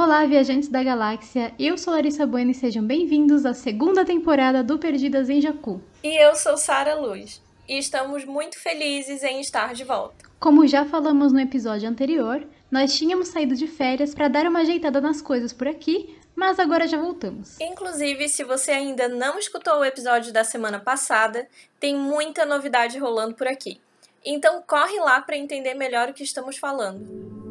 Olá, viajantes da galáxia! Eu sou Larissa Bueno e sejam bem-vindos à segunda temporada do Perdidas em Jacu. E eu sou Sara Luz e estamos muito felizes em estar de volta. Como já falamos no episódio anterior, nós tínhamos saído de férias para dar uma ajeitada nas coisas por aqui, mas agora já voltamos. Inclusive, se você ainda não escutou o episódio da semana passada, tem muita novidade rolando por aqui. Então corre lá para entender melhor o que estamos falando.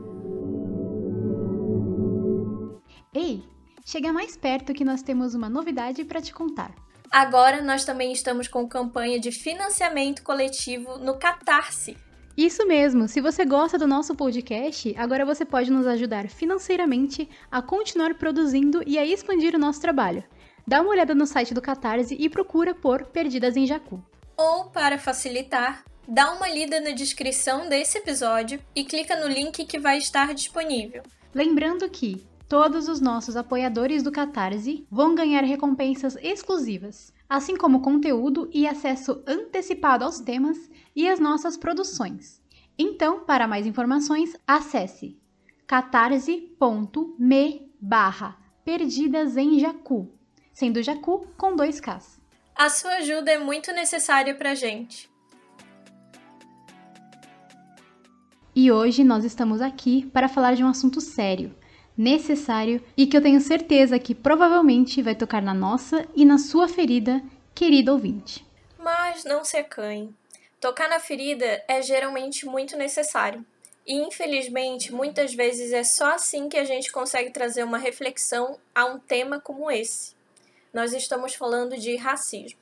Ei, chega mais perto que nós temos uma novidade para te contar. Agora nós também estamos com campanha de financiamento coletivo no Catarse. Isso mesmo, se você gosta do nosso podcast, agora você pode nos ajudar financeiramente a continuar produzindo e a expandir o nosso trabalho. Dá uma olhada no site do Catarse e procura por Perdidas em Jacu. Ou, para facilitar, dá uma lida na descrição desse episódio e clica no link que vai estar disponível. Lembrando que todos os nossos apoiadores do Catarse vão ganhar recompensas exclusivas, assim como conteúdo e acesso antecipado aos temas e às nossas produções. Então, para mais informações, acesse catarse.me barra Perdidas em Jacu, sendo Jacu com dois Ks. A sua ajuda é muito necessária pra gente. E hoje nós estamos aqui para falar de um assunto sério, necessário e que eu tenho certeza que provavelmente vai tocar na nossa e na sua ferida, querido ouvinte. Mas não se acanhe. Tocar na ferida é geralmente muito necessário. E infelizmente, muitas vezes é só assim que a gente consegue trazer uma reflexão a um tema como esse. Nós estamos falando de racismo.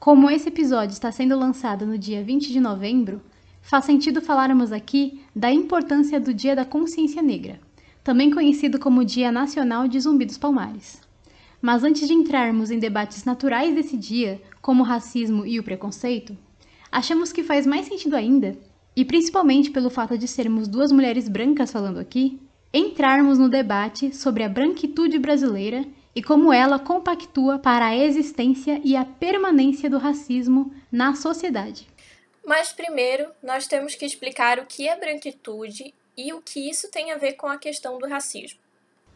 Como esse episódio está sendo lançado no dia 20 de novembro, faz sentido falarmos aqui da importância do Dia da Consciência Negra também conhecido como Dia Nacional de Zumbi dos Palmares. Mas antes de entrarmos em debates naturais desse dia, como o racismo e o preconceito, achamos que faz mais sentido ainda, e principalmente pelo fato de sermos duas mulheres brancas falando aqui, entrarmos no debate sobre a branquitude brasileira e como ela compactua para a existência e a permanência do racismo na sociedade. Mas primeiro, nós temos que explicar o que é branquitude e o que isso tem a ver com a questão do racismo.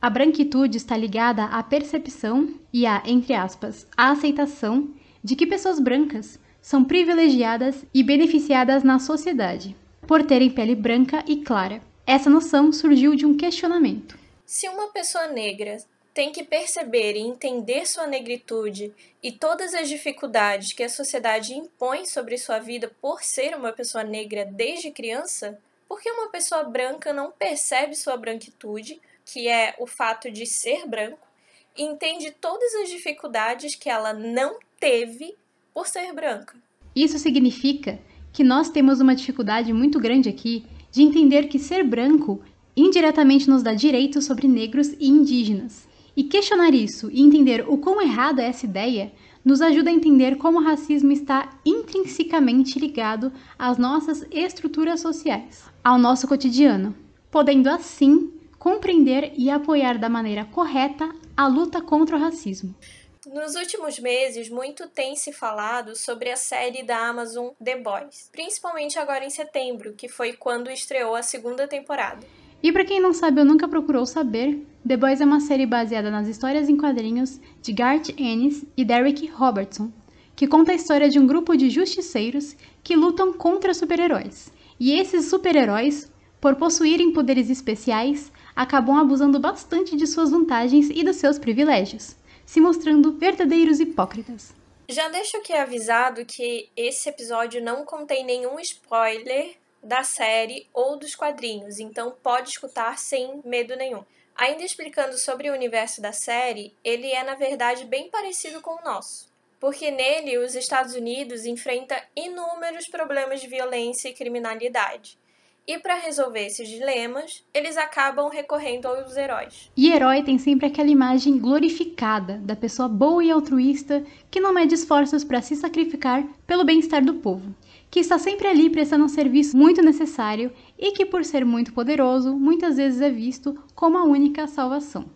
A branquitude está ligada à percepção e à, entre aspas, à aceitação de que pessoas brancas são privilegiadas e beneficiadas na sociedade, por terem pele branca e clara. Essa noção surgiu de um questionamento. Se uma pessoa negra tem que perceber e entender sua negritude e todas as dificuldades que a sociedade impõe sobre sua vida por ser uma pessoa negra desde criança, porque uma pessoa branca não percebe sua branquitude, que é o fato de ser branco, e entende todas as dificuldades que ela não teve por ser branca. Isso significa que nós temos uma dificuldade muito grande aqui de entender que ser branco indiretamente nos dá direitos sobre negros e indígenas. E questionar isso e entender o quão errada é essa ideia nos ajuda a entender como o racismo está intrinsecamente ligado às nossas estruturas sociais, ao nosso cotidiano, podendo assim compreender e apoiar da maneira correta a luta contra o racismo. Nos últimos meses, muito tem se falado sobre a série da Amazon The Boys, principalmente agora em setembro, que foi quando estreou a segunda temporada. E para quem não sabe ou nunca procurou saber, The Boys é uma série baseada nas histórias em quadrinhos de Garth Ennis e Derek Robertson, que conta a história de um grupo de justiceiros que lutam contra super-heróis. E esses super-heróis, por possuírem poderes especiais, acabam abusando bastante de suas vantagens e dos seus privilégios, se mostrando verdadeiros hipócritas. Já deixo aqui avisado que esse episódio não contém nenhum spoiler da série ou dos quadrinhos, então pode escutar sem medo nenhum. Ainda explicando sobre o universo da série, ele é na verdade bem parecido com o nosso, porque nele os Estados Unidos enfrenta inúmeros problemas de violência e criminalidade. E para resolver esses dilemas, eles acabam recorrendo aos heróis. E herói tem sempre aquela imagem glorificada da pessoa boa e altruísta que não mede esforços para se sacrificar pelo bem-estar do povo que está sempre ali prestando um serviço muito necessário e que, por ser muito poderoso, muitas vezes é visto como a única salvação.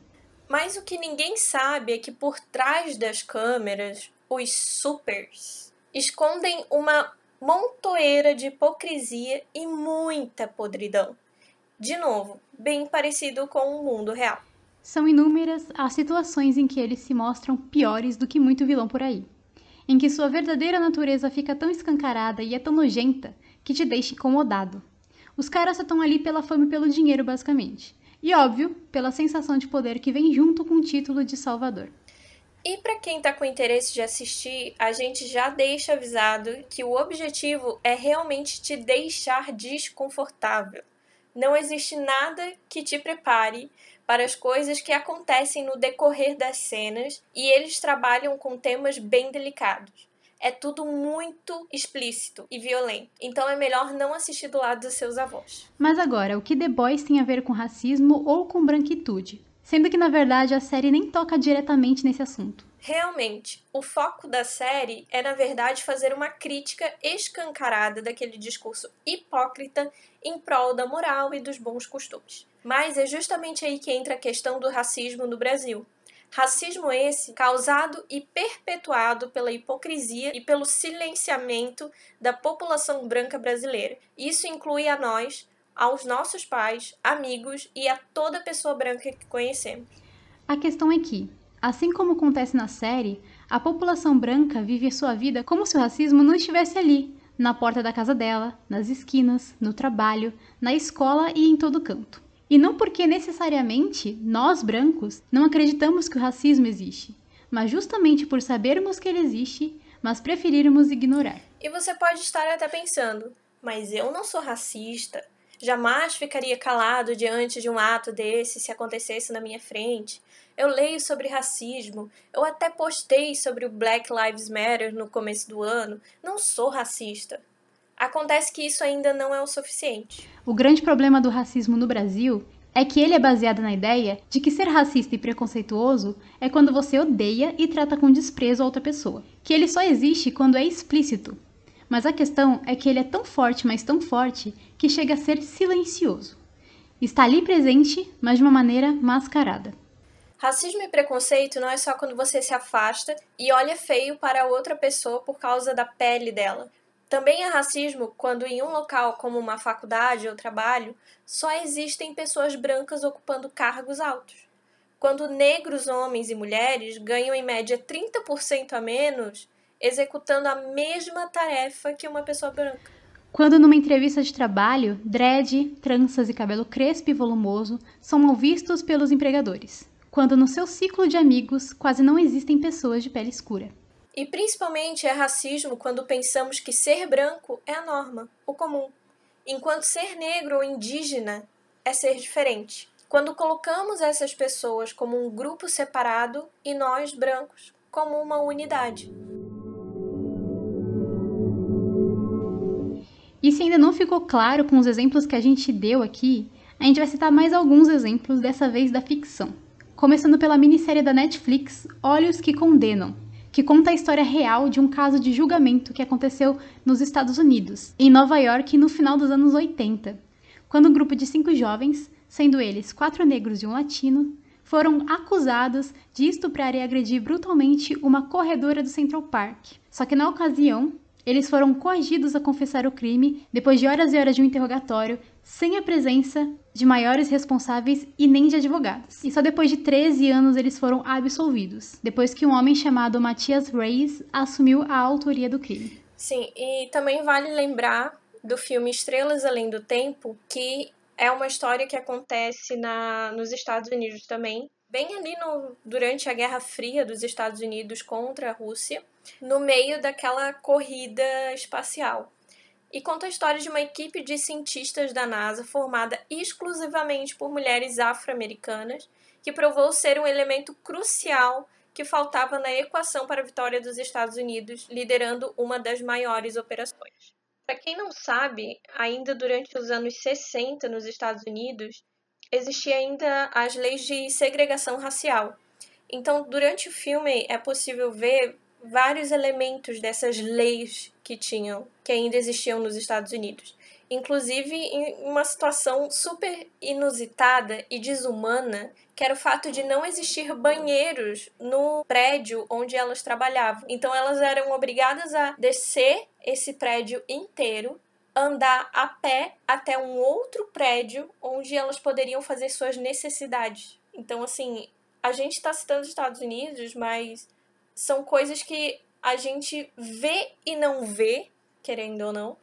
Mas o que ninguém sabe é que por trás das câmeras, os supers escondem uma montoeira de hipocrisia e muita podridão. De novo, bem parecido com o mundo real. São inúmeras as situações em que eles se mostram piores do que muito vilão por aí, em que sua verdadeira natureza fica tão escancarada e é tão nojenta que te deixa incomodado. Os caras só estão ali pela fama e pelo dinheiro, basicamente. E óbvio, pela sensação de poder que vem junto com o título de Salvador. E para quem tá com interesse de assistir, a gente já deixa avisado que o objetivo é realmente te deixar desconfortável. Não existe nada que te prepare para as coisas que acontecem no decorrer das cenas e eles trabalham com temas bem delicados. É tudo muito explícito e violento, então é melhor não assistir do lado dos seus avós. Mas agora, o que The Boys tem a ver com racismo ou com branquitude? sendo que na verdade a série nem toca diretamente nesse assunto. Realmente, o foco da série é, na verdade, fazer uma crítica escancarada daquele discurso hipócrita em prol da moral e dos bons costumes. Mas é justamente aí que entra a questão do racismo no Brasil. Racismo esse causado e perpetuado pela hipocrisia e pelo silenciamento da população branca brasileira. Isso inclui a nós, aos nossos pais, amigos e a toda pessoa branca que conhecemos. A questão é que, assim como acontece na série, a população branca vive sua vida como se o racismo não estivesse ali, na porta da casa dela, nas esquinas, no trabalho, na escola e em todo canto. E não porque necessariamente nós brancos não acreditamos que o racismo existe, mas justamente por sabermos que ele existe, mas preferirmos ignorar. E você pode estar até pensando, mas eu não sou racista, Jamais ficaria calado diante de um ato desse se acontecesse na minha frente. Eu leio sobre racismo, eu até postei sobre o Black Lives Matter no começo do ano. Não sou racista. Acontece que isso ainda não é o suficiente. O grande problema do racismo no Brasil é que ele é baseado na ideia de que ser racista e preconceituoso é quando você odeia e trata com desprezo a outra pessoa, que ele só existe quando é explícito, mas a questão é que ele é tão forte, mas tão forte, que chega a ser silencioso. Está ali presente, mas de uma maneira mascarada. Racismo e preconceito não é só quando você se afasta e olha feio para outra pessoa por causa da pele dela. Também é racismo quando em um local como uma faculdade ou trabalho só existem pessoas brancas ocupando cargos altos. Quando negros, homens e mulheres ganham em média 30% a menos executando a mesma tarefa que uma pessoa branca. Quando numa entrevista de trabalho, dread, tranças e cabelo crespo e volumoso são mal vistos pelos empregadores. Quando no seu ciclo de amigos quase não existem pessoas de pele escura. E principalmente é racismo quando pensamos que ser branco é a norma, o comum, enquanto ser negro ou indígena é ser diferente. Quando colocamos essas pessoas como um grupo separado e nós, brancos, como uma unidade. E se ainda não ficou claro com os exemplos que a gente deu aqui, a gente vai citar mais alguns exemplos, dessa vez da ficção. Começando pela minissérie da Netflix Olhos que Condenam, que conta a história real de um caso de julgamento que aconteceu nos Estados Unidos, em Nova York, no final dos anos 80, quando um grupo de cinco jovens, sendo eles quatro negros e um latino, foram acusados de estuprar e agredir brutalmente uma corredora do Central Park. Só que na ocasião, eles foram coagidos a confessar o crime depois de horas e horas de um interrogatório, sem a presença de maiores responsáveis e nem de advogados. E só depois de 13 anos eles foram absolvidos, depois que um homem chamado Matias Reis assumiu a autoria do crime. Sim, e também vale lembrar do filme Estrelas Além do Tempo, que é uma história que acontece na, nos Estados Unidos também, bem ali no, durante a Guerra Fria dos Estados Unidos contra a Rússia, no meio daquela corrida espacial. E conta a história de uma equipe de cientistas da NASA formada exclusivamente por mulheres afro-americanas, que provou ser um elemento crucial que faltava na equação para a vitória dos Estados Unidos, liderando uma das maiores operações. Para quem não sabe, ainda durante os anos 60 nos Estados Unidos, existia ainda as leis de segregação racial. Então, durante o filme é possível ver vários elementos dessas leis que tinham, que ainda existiam nos Estados Unidos. Inclusive em uma situação super inusitada e desumana, que era o fato de não existir banheiros no prédio onde elas trabalhavam. Então elas eram obrigadas a descer esse prédio inteiro andar a pé até um outro prédio onde elas poderiam fazer suas necessidades. Então, assim, a gente está citando os Estados Unidos, mas são coisas que a gente vê e não vê, querendo ou não,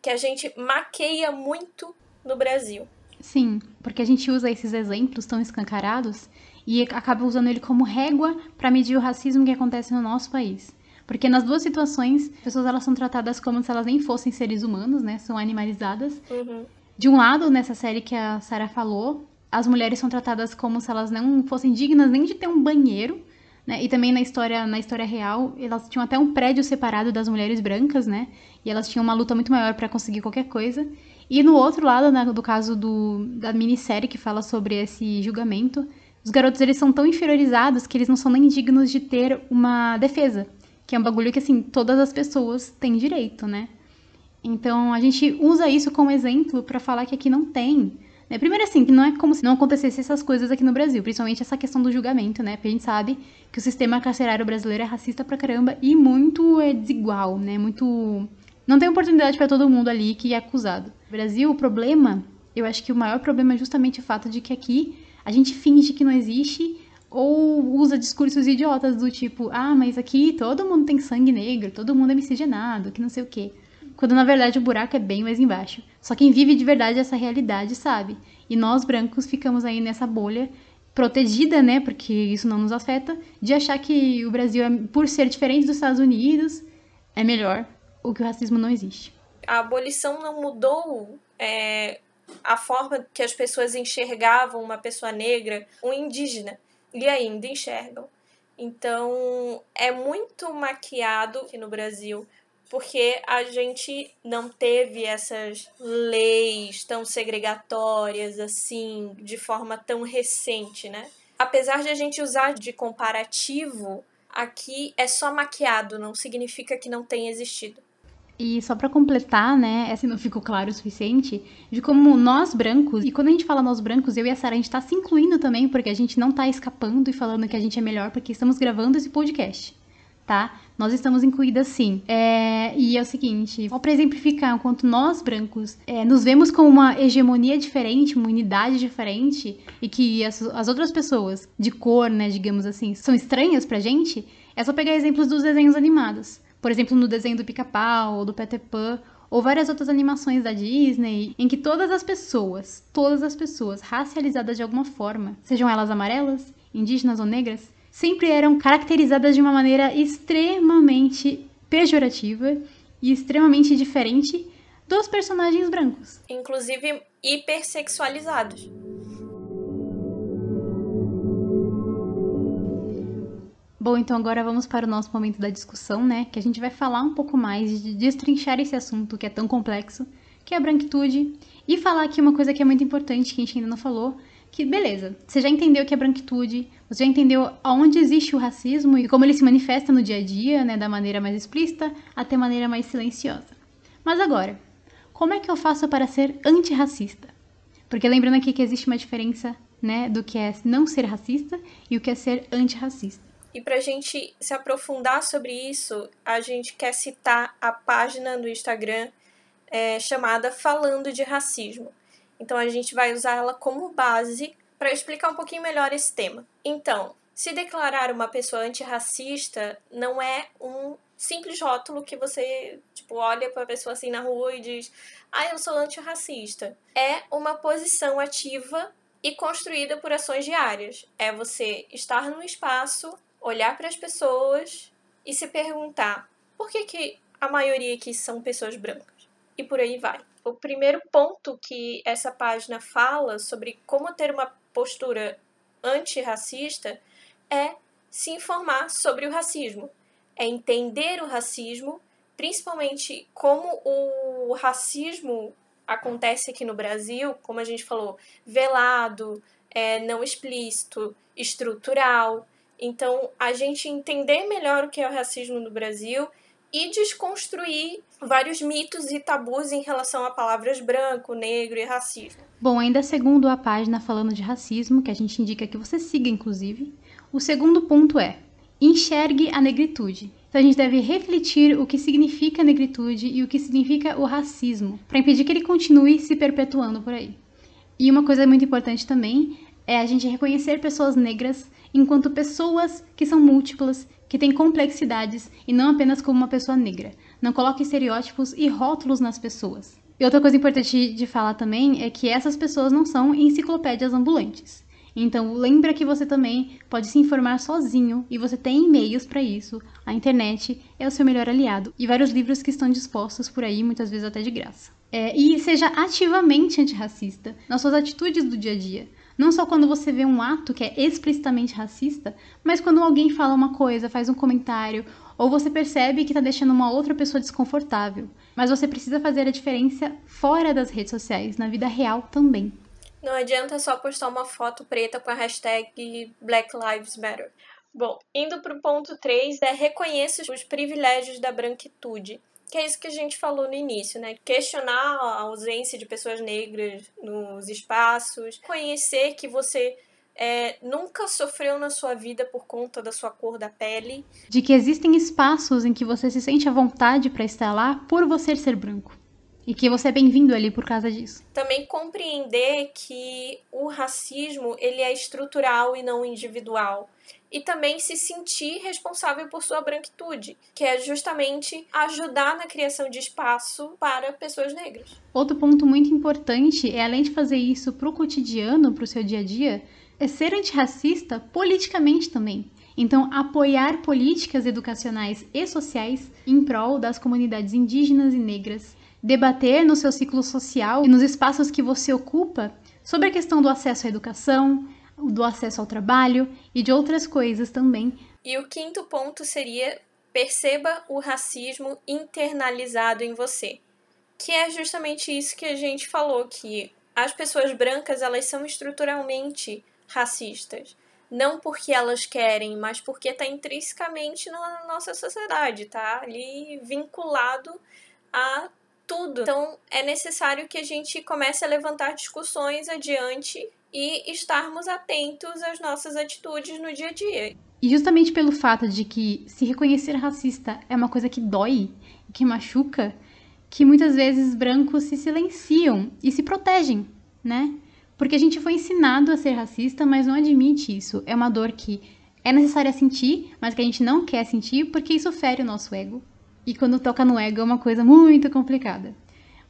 que a gente maqueia muito no Brasil. Sim, porque a gente usa esses exemplos tão escancarados e acaba usando ele como régua para medir o racismo que acontece no nosso país. Porque nas duas situações, as pessoas elas são tratadas como se elas nem fossem seres humanos, né? São animalizadas. Uhum. De um lado, nessa série que a Sarah falou, as mulheres são tratadas como se elas não fossem dignas nem de ter um banheiro, né? E também na história, na história real, elas tinham até um prédio separado das mulheres brancas, né? E elas tinham uma luta muito maior para conseguir qualquer coisa. E no outro lado, né, do caso do, da minissérie que fala sobre esse julgamento, os garotos eles são tão inferiorizados que eles não são nem dignos de ter uma defesa, que é um bagulho que assim todas as pessoas têm direito, né? Então a gente usa isso como exemplo para falar que aqui não tem. Né? Primeiro assim, que não é como se não acontecesse essas coisas aqui no Brasil, principalmente essa questão do julgamento, né? Porque a gente sabe que o sistema carcerário brasileiro é racista pra caramba e muito é desigual, né? Muito não tem oportunidade para todo mundo ali que é acusado. No Brasil, o problema, eu acho que o maior problema é justamente o fato de que aqui a gente finge que não existe ou usa discursos idiotas do tipo, ah, mas aqui todo mundo tem sangue negro, todo mundo é miscigenado, que não sei o quê. Quando na verdade o buraco é bem mais embaixo. Só quem vive de verdade essa realidade sabe. E nós brancos ficamos aí nessa bolha protegida, né, porque isso não nos afeta, de achar que o Brasil, é, por ser diferente dos Estados Unidos, é melhor, ou que o racismo não existe. A abolição não mudou é, a forma que as pessoas enxergavam uma pessoa negra, um indígena, e ainda enxergam. Então, é muito maquiado aqui no Brasil, porque a gente não teve essas leis tão segregatórias assim, de forma tão recente, né? Apesar de a gente usar de comparativo, aqui é só maquiado, não significa que não tenha existido. E só para completar, né, se não ficou claro o suficiente, de como nós brancos, e quando a gente fala nós brancos, eu e a Sara, a gente tá se incluindo também, porque a gente não tá escapando e falando que a gente é melhor porque estamos gravando esse podcast, tá? Nós estamos incluídas sim. É, e é o seguinte, só pra exemplificar, enquanto nós brancos é, nos vemos como uma hegemonia diferente, uma unidade diferente, e que as, as outras pessoas de cor, né, digamos assim, são estranhas pra gente, é só pegar exemplos dos desenhos animados. Por exemplo, no desenho do Pica-Pau ou do Peter Pan, ou várias outras animações da Disney, em que todas as pessoas, todas as pessoas racializadas de alguma forma, sejam elas amarelas, indígenas ou negras, sempre eram caracterizadas de uma maneira extremamente pejorativa e extremamente diferente dos personagens brancos. Inclusive hipersexualizados. Bom, então agora vamos para o nosso momento da discussão, né? Que a gente vai falar um pouco mais de destrinchar esse assunto que é tão complexo, que é a branquitude, e falar aqui uma coisa que é muito importante, que a gente ainda não falou, que beleza, você já entendeu o que é branquitude, você já entendeu aonde existe o racismo e como ele se manifesta no dia a dia, né, da maneira mais explícita até maneira mais silenciosa. Mas agora, como é que eu faço para ser antirracista? Porque lembrando aqui que existe uma diferença, né, do que é não ser racista e o que é ser antirracista. E para a gente se aprofundar sobre isso, a gente quer citar a página no Instagram é, chamada Falando de Racismo. Então a gente vai usar ela como base para explicar um pouquinho melhor esse tema. Então, se declarar uma pessoa antirracista não é um simples rótulo que você tipo olha para a pessoa assim na rua e diz: "Ah, eu sou antirracista". É uma posição ativa e construída por ações diárias. É você estar num espaço olhar para as pessoas e se perguntar por que, que a maioria aqui são pessoas brancas. E por aí vai. O primeiro ponto que essa página fala sobre como ter uma postura antirracista é se informar sobre o racismo, é entender o racismo, principalmente como o racismo acontece aqui no Brasil, como a gente falou, velado, é, não explícito, estrutural, então, a gente entender melhor o que é o racismo no Brasil e desconstruir vários mitos e tabus em relação a palavras branco, negro e racismo. Bom, ainda segundo a página falando de racismo, que a gente indica que você siga, inclusive, o segundo ponto é enxergue a negritude. Então a gente deve refletir o que significa a negritude e o que significa o racismo, para impedir que ele continue se perpetuando por aí. E uma coisa muito importante também é a gente reconhecer pessoas negras enquanto pessoas que são múltiplas, que têm complexidades e não apenas como uma pessoa negra. Não coloque estereótipos e rótulos nas pessoas. E outra coisa importante de falar também é que essas pessoas não são enciclopédias ambulantes. Então, lembra que você também pode se informar sozinho e você tem e-mails para isso. A internet é o seu melhor aliado e vários livros que estão dispostos por aí, muitas vezes até de graça. É, e seja ativamente antirracista nas suas atitudes do dia a dia. Não só quando você vê um ato que é explicitamente racista, mas quando alguém fala uma coisa, faz um comentário, ou você percebe que está deixando uma outra pessoa desconfortável. Mas você precisa fazer a diferença fora das redes sociais, na vida real também. Não adianta só postar uma foto preta com a hashtag Black Lives Matter. Bom, indo para o ponto 3, é reconheça os privilégios da branquitude. Que é isso que a gente falou no início, né? Questionar a ausência de pessoas negras nos espaços, conhecer que você é, nunca sofreu na sua vida por conta da sua cor da pele. De que existem espaços em que você se sente à vontade para estar lá por você ser branco. E que você é bem-vindo ali por causa disso. Também compreender que o racismo ele é estrutural e não individual. E também se sentir responsável por sua branquitude, que é justamente ajudar na criação de espaço para pessoas negras. Outro ponto muito importante é, além de fazer isso para o cotidiano, para o seu dia a dia, é ser antirracista politicamente também. Então, apoiar políticas educacionais e sociais em prol das comunidades indígenas e negras debater no seu ciclo social e nos espaços que você ocupa sobre a questão do acesso à educação, do acesso ao trabalho e de outras coisas também. E o quinto ponto seria perceba o racismo internalizado em você, que é justamente isso que a gente falou que as pessoas brancas elas são estruturalmente racistas, não porque elas querem, mas porque está intrinsecamente na nossa sociedade, tá ali vinculado a tudo. Então, é necessário que a gente comece a levantar discussões adiante e estarmos atentos às nossas atitudes no dia a dia. E justamente pelo fato de que se reconhecer racista é uma coisa que dói, que machuca, que muitas vezes brancos se silenciam e se protegem, né? Porque a gente foi ensinado a ser racista, mas não admite isso. É uma dor que é necessária sentir, mas que a gente não quer sentir porque isso fere o nosso ego. E quando toca no ego é uma coisa muito complicada.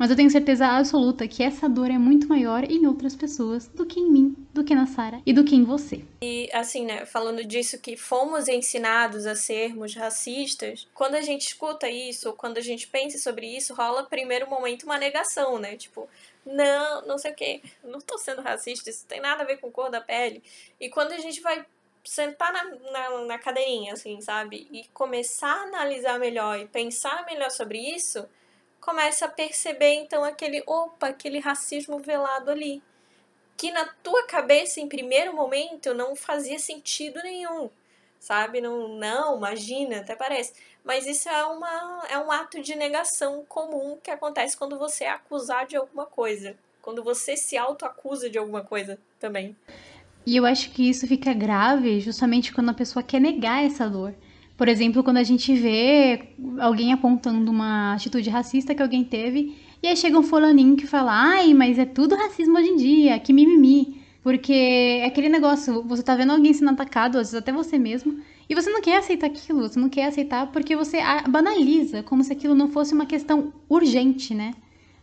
Mas eu tenho certeza absoluta que essa dor é muito maior em outras pessoas do que em mim, do que na Sara e do que em você. E assim, né, falando disso que fomos ensinados a sermos racistas, quando a gente escuta isso, quando a gente pensa sobre isso, rola primeiro momento uma negação, né? Tipo, não, não sei o quê, não tô sendo racista, isso tem nada a ver com cor da pele. E quando a gente vai sentar na, na, na cadeirinha, assim, sabe? E começar a analisar melhor e pensar melhor sobre isso, começa a perceber então aquele, opa, aquele racismo velado ali. Que na tua cabeça, em primeiro momento, não fazia sentido nenhum, sabe? Não, não, imagina, até parece. Mas isso é, uma, é um ato de negação comum que acontece quando você é acusado de alguma coisa. Quando você se autoacusa de alguma coisa também. E eu acho que isso fica grave justamente quando a pessoa quer negar essa dor. Por exemplo, quando a gente vê alguém apontando uma atitude racista que alguém teve, e aí chega um fulaninho que fala: ai, mas é tudo racismo hoje em dia, que mimimi. Porque é aquele negócio, você tá vendo alguém sendo atacado, às vezes até você mesmo, e você não quer aceitar aquilo, você não quer aceitar porque você banaliza, como se aquilo não fosse uma questão urgente, né?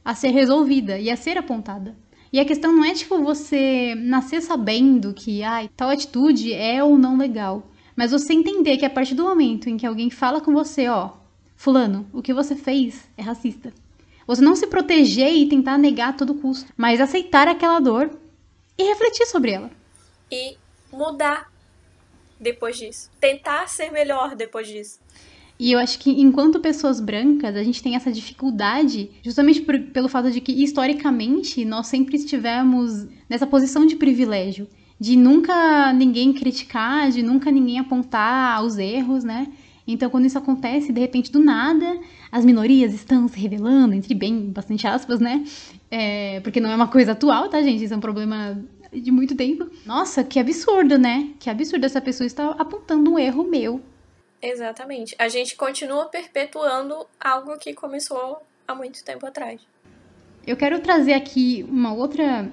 A ser resolvida e a ser apontada. E a questão não é, tipo, você nascer sabendo que, ai, tal atitude é ou não legal. Mas você entender que a partir do momento em que alguém fala com você, ó, fulano, o que você fez é racista. Você não se proteger e tentar negar a todo custo, mas aceitar aquela dor e refletir sobre ela. E mudar depois disso. Tentar ser melhor depois disso. E eu acho que enquanto pessoas brancas, a gente tem essa dificuldade, justamente por, pelo fato de que historicamente nós sempre estivemos nessa posição de privilégio, de nunca ninguém criticar, de nunca ninguém apontar os erros, né? Então, quando isso acontece, de repente, do nada, as minorias estão se revelando, entre bem, bastante aspas, né? É, porque não é uma coisa atual, tá, gente? Isso é um problema de muito tempo. Nossa, que absurdo, né? Que absurdo essa pessoa estar apontando um erro meu Exatamente. A gente continua perpetuando algo que começou há muito tempo atrás. Eu quero trazer aqui uma outra,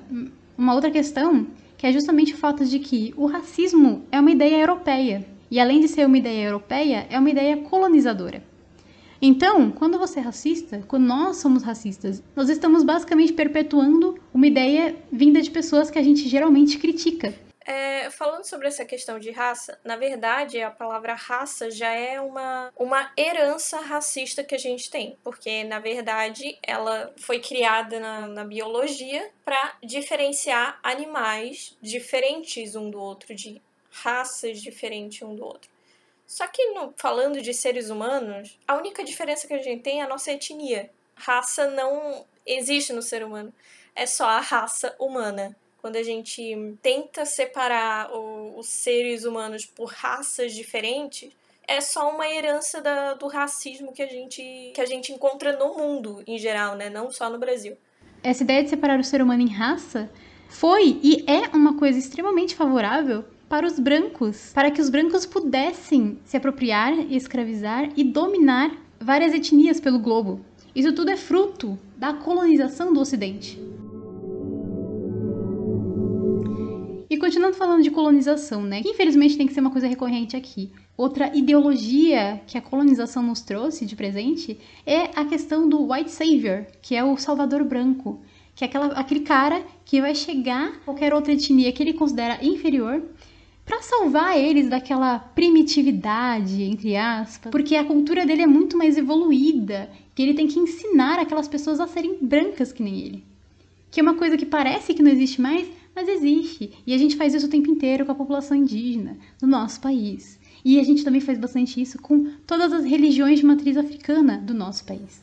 uma outra questão que é justamente o fato de que o racismo é uma ideia europeia. E além de ser uma ideia europeia, é uma ideia colonizadora. Então, quando você é racista, quando nós somos racistas, nós estamos basicamente perpetuando uma ideia vinda de pessoas que a gente geralmente critica. É, falando sobre essa questão de raça, na verdade, a palavra raça já é uma, uma herança racista que a gente tem, porque na verdade ela foi criada na, na biologia para diferenciar animais diferentes um do outro, de raças diferentes um do outro. Só que no, falando de seres humanos, a única diferença que a gente tem é a nossa etnia. Raça não existe no ser humano, é só a raça humana quando a gente tenta separar o, os seres humanos por raças diferentes, é só uma herança da, do racismo que a, gente, que a gente encontra no mundo em geral, né? Não só no Brasil. Essa ideia de separar o ser humano em raça foi e é uma coisa extremamente favorável para os brancos, para que os brancos pudessem se apropriar, escravizar e dominar várias etnias pelo globo. Isso tudo é fruto da colonização do Ocidente. Continuando falando de colonização, né? Que infelizmente tem que ser uma coisa recorrente aqui. Outra ideologia que a colonização nos trouxe de presente é a questão do white savior, que é o salvador branco, que é aquela, aquele cara que vai chegar qualquer outra etnia que ele considera inferior para salvar eles daquela primitividade, entre aspas, porque a cultura dele é muito mais evoluída, que ele tem que ensinar aquelas pessoas a serem brancas que nem ele. Que é uma coisa que parece que não existe mais, mas existe. E a gente faz isso o tempo inteiro com a população indígena do nosso país. E a gente também faz bastante isso com todas as religiões de matriz africana do nosso país.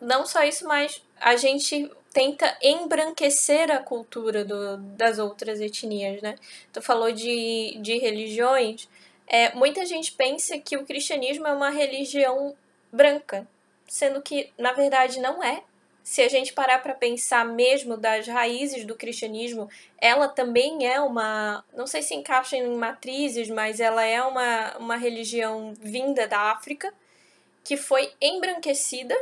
Não só isso, mas a gente tenta embranquecer a cultura do, das outras etnias, né? Tu falou de, de religiões. É, muita gente pensa que o cristianismo é uma religião branca, sendo que, na verdade, não é se a gente parar para pensar mesmo das raízes do cristianismo, ela também é uma, não sei se encaixa em matrizes, mas ela é uma, uma religião vinda da África, que foi embranquecida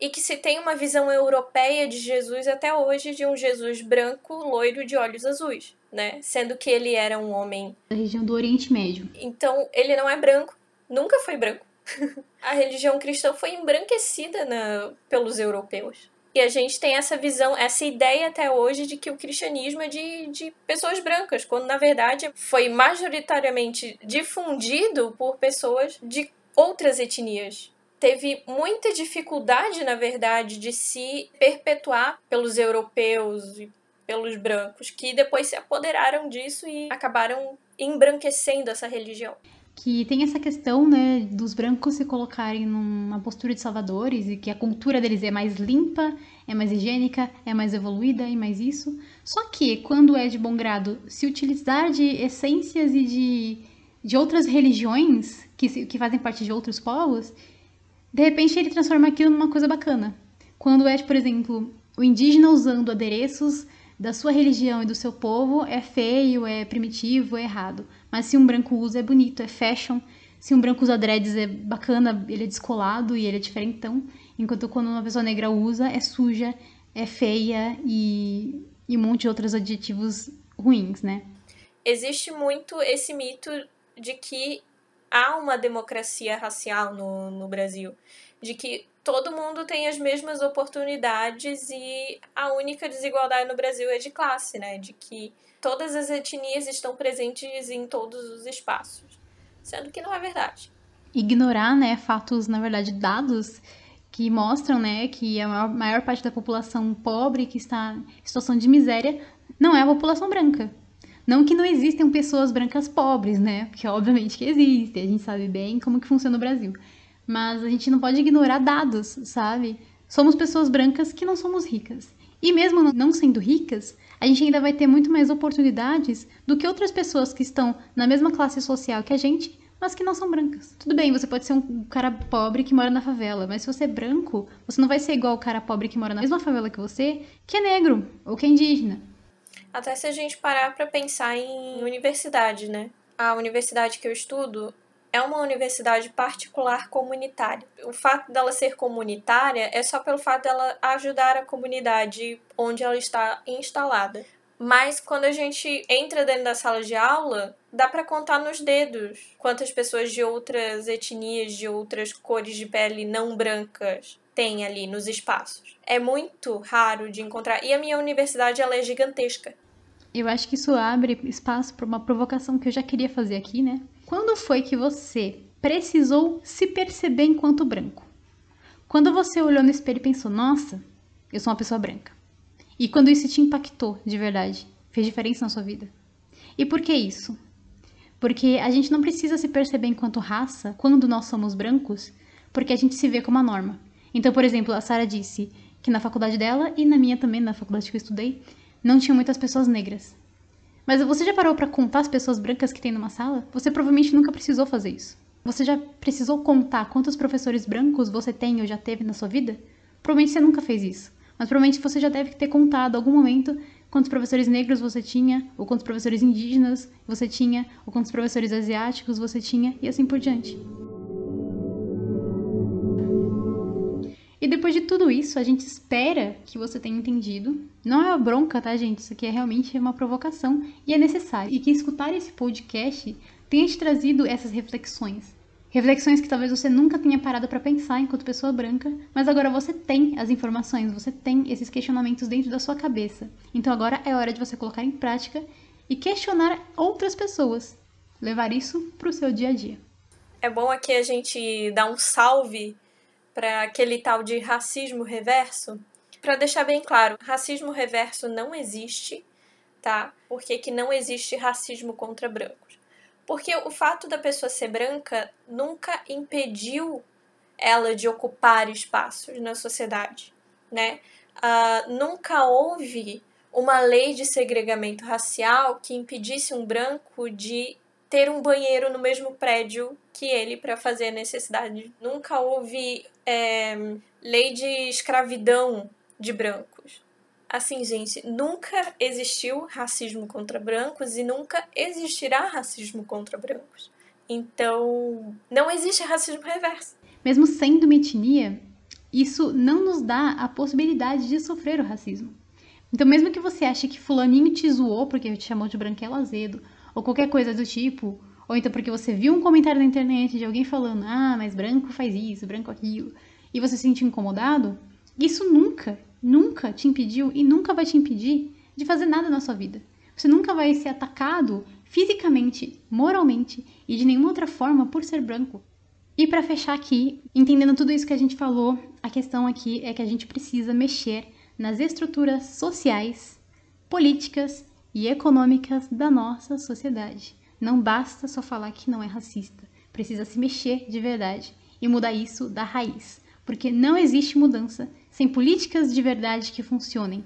e que se tem uma visão europeia de Jesus até hoje de um Jesus branco, loiro de olhos azuis, né? Sendo que ele era um homem da região do Oriente Médio. Então, ele não é branco, nunca foi branco. a religião cristã foi embranquecida na, pelos europeus. E a gente tem essa visão, essa ideia até hoje de que o cristianismo é de, de pessoas brancas, quando na verdade foi majoritariamente difundido por pessoas de outras etnias. Teve muita dificuldade, na verdade, de se perpetuar pelos europeus e pelos brancos, que depois se apoderaram disso e acabaram embranquecendo essa religião que tem essa questão, né, dos brancos se colocarem numa postura de salvadores e que a cultura deles é mais limpa, é mais higiênica, é mais evoluída e mais isso. Só que, quando é de bom grado se utilizar de essências e de, de outras religiões que, que fazem parte de outros povos, de repente ele transforma aquilo numa coisa bacana. Quando é, por exemplo, o indígena usando adereços da sua religião e do seu povo é feio, é primitivo, é errado. Mas se um branco usa, é bonito, é fashion. Se um branco usa dreads, é bacana, ele é descolado e ele é diferentão. Enquanto quando uma pessoa negra usa, é suja, é feia e, e um monte de outros adjetivos ruins, né? Existe muito esse mito de que há uma democracia racial no, no Brasil. De que todo mundo tem as mesmas oportunidades e a única desigualdade no Brasil é de classe, né? De que todas as etnias estão presentes em todos os espaços, sendo que não é verdade. Ignorar, né, fatos, na verdade, dados que mostram, né, que a maior, maior parte da população pobre que está em situação de miséria não é a população branca. Não que não existem pessoas brancas pobres, né? Porque obviamente que existem, a gente sabe bem como que funciona o Brasil. Mas a gente não pode ignorar dados, sabe? Somos pessoas brancas que não somos ricas. E mesmo não sendo ricas, a gente ainda vai ter muito mais oportunidades do que outras pessoas que estão na mesma classe social que a gente, mas que não são brancas. Tudo bem, você pode ser um cara pobre que mora na favela, mas se você é branco, você não vai ser igual o cara pobre que mora na mesma favela que você, que é negro ou que é indígena. Até se a gente parar para pensar em universidade, né? A universidade que eu estudo, é uma universidade particular comunitária. O fato dela ser comunitária é só pelo fato dela ajudar a comunidade onde ela está instalada. Mas quando a gente entra dentro da sala de aula, dá para contar nos dedos quantas pessoas de outras etnias, de outras cores de pele não brancas tem ali nos espaços. É muito raro de encontrar. E a minha universidade ela é gigantesca. Eu acho que isso abre espaço para uma provocação que eu já queria fazer aqui, né? Quando foi que você precisou se perceber enquanto branco? Quando você olhou no espelho e pensou, nossa, eu sou uma pessoa branca. E quando isso te impactou de verdade, fez diferença na sua vida. E por que isso? Porque a gente não precisa se perceber enquanto raça quando nós somos brancos, porque a gente se vê como a norma. Então, por exemplo, a Sara disse que na faculdade dela e na minha também, na faculdade que eu estudei, não tinha muitas pessoas negras. Mas você já parou para contar as pessoas brancas que tem numa sala? Você provavelmente nunca precisou fazer isso. Você já precisou contar quantos professores brancos você tem ou já teve na sua vida? Provavelmente você nunca fez isso. Mas provavelmente você já deve ter contado algum momento quantos professores negros você tinha, ou quantos professores indígenas você tinha, ou quantos professores asiáticos você tinha, e assim por diante. E depois de tudo isso, a gente espera que você tenha entendido. Não é uma bronca, tá, gente? Isso aqui é realmente uma provocação e é necessário. E que escutar esse podcast tenha te trazido essas reflexões. Reflexões que talvez você nunca tenha parado para pensar enquanto pessoa branca, mas agora você tem as informações, você tem esses questionamentos dentro da sua cabeça. Então agora é hora de você colocar em prática e questionar outras pessoas. Levar isso para o seu dia a dia. É bom aqui a gente dar um salve para aquele tal de racismo reverso. Para deixar bem claro, racismo reverso não existe, tá? Porque que não existe racismo contra brancos. Porque o fato da pessoa ser branca nunca impediu ela de ocupar espaços na sociedade, né? Uh, nunca houve uma lei de segregamento racial que impedisse um branco de ter um banheiro no mesmo prédio que ele para fazer a necessidade. Nunca houve é, lei de escravidão de brancos. Assim, gente, nunca existiu racismo contra brancos e nunca existirá racismo contra brancos. Então, não existe racismo reverso. Mesmo sendo uma etnia, isso não nos dá a possibilidade de sofrer o racismo. Então, mesmo que você ache que fulaninho te zoou porque te chamou de branquelo azedo, ou qualquer coisa do tipo, ou então porque você viu um comentário na internet de alguém falando, ah, mas branco faz isso, branco aquilo, e você se sentiu incomodado, isso nunca, nunca te impediu e nunca vai te impedir de fazer nada na sua vida. Você nunca vai ser atacado fisicamente, moralmente e de nenhuma outra forma por ser branco. E para fechar aqui, entendendo tudo isso que a gente falou, a questão aqui é que a gente precisa mexer nas estruturas sociais, políticas e econômicas da nossa sociedade. Não basta só falar que não é racista, precisa se mexer de verdade e mudar isso da raiz, porque não existe mudança sem políticas de verdade que funcionem.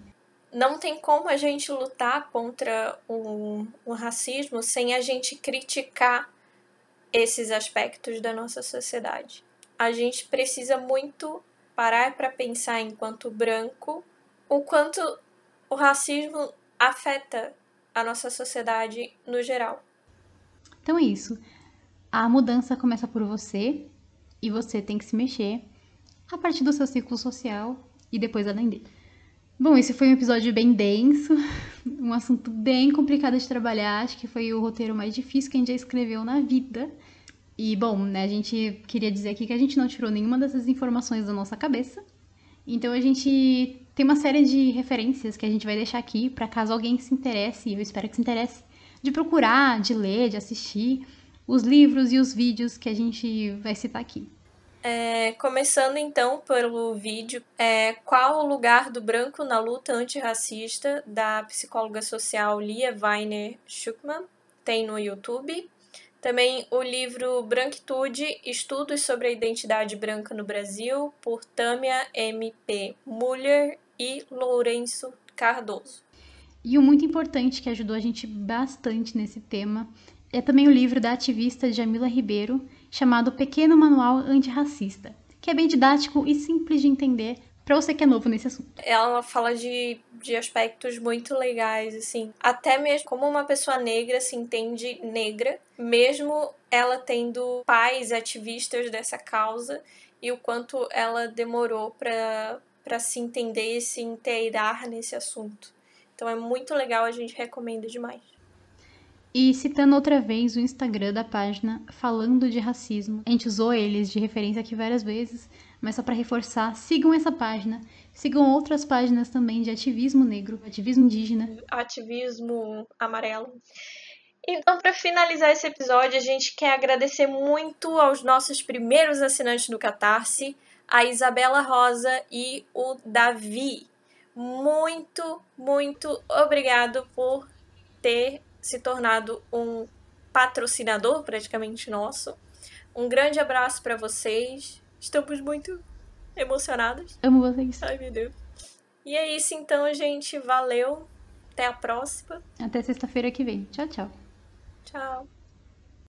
Não tem como a gente lutar contra o, o racismo sem a gente criticar esses aspectos da nossa sociedade. A gente precisa muito parar para pensar enquanto branco o quanto o racismo afeta a nossa sociedade no geral. Então é isso. A mudança começa por você e você tem que se mexer a partir do seu ciclo social e depois além dele. Bom, esse foi um episódio bem denso, um assunto bem complicado de trabalhar. Acho que foi o roteiro mais difícil que a gente já escreveu na vida. E, bom, né, a gente queria dizer aqui que a gente não tirou nenhuma dessas informações da nossa cabeça. Então a gente tem uma série de referências que a gente vai deixar aqui para caso alguém se interesse, eu espero que se interesse, de procurar, de ler, de assistir os livros e os vídeos que a gente vai citar aqui. É, começando então pelo vídeo, é, qual o lugar do branco na luta antirracista da psicóloga social Lia Weiner Schuckman? Tem no YouTube. Também o livro Branquitude, Estudos sobre a Identidade Branca no Brasil, por Tâmia M.P. Muller e Lourenço Cardoso. E o muito importante que ajudou a gente bastante nesse tema é também o livro da ativista Jamila Ribeiro, chamado Pequeno Manual Antirracista, que é bem didático e simples de entender para você que é novo nesse assunto. Ela fala de, de aspectos muito legais, assim, até mesmo como uma pessoa negra se entende negra, mesmo ela tendo pais ativistas dessa causa e o quanto ela demorou para se entender e se inteirar nesse assunto. Então é muito legal, a gente recomenda demais. E citando outra vez o Instagram da página falando de racismo. A gente usou eles de referência aqui várias vezes, mas só para reforçar, sigam essa página. Sigam outras páginas também de ativismo negro, ativismo indígena, ativismo amarelo. Então, para finalizar esse episódio, a gente quer agradecer muito aos nossos primeiros assinantes do Catarse, a Isabela Rosa e o Davi. Muito, muito obrigado por ter se tornado um patrocinador praticamente nosso. Um grande abraço para vocês. Estamos muito emocionados. Amo vocês. Ai, meu Deus. E é isso então, gente. Valeu. Até a próxima. Até sexta-feira que vem. Tchau, tchau. Tchau.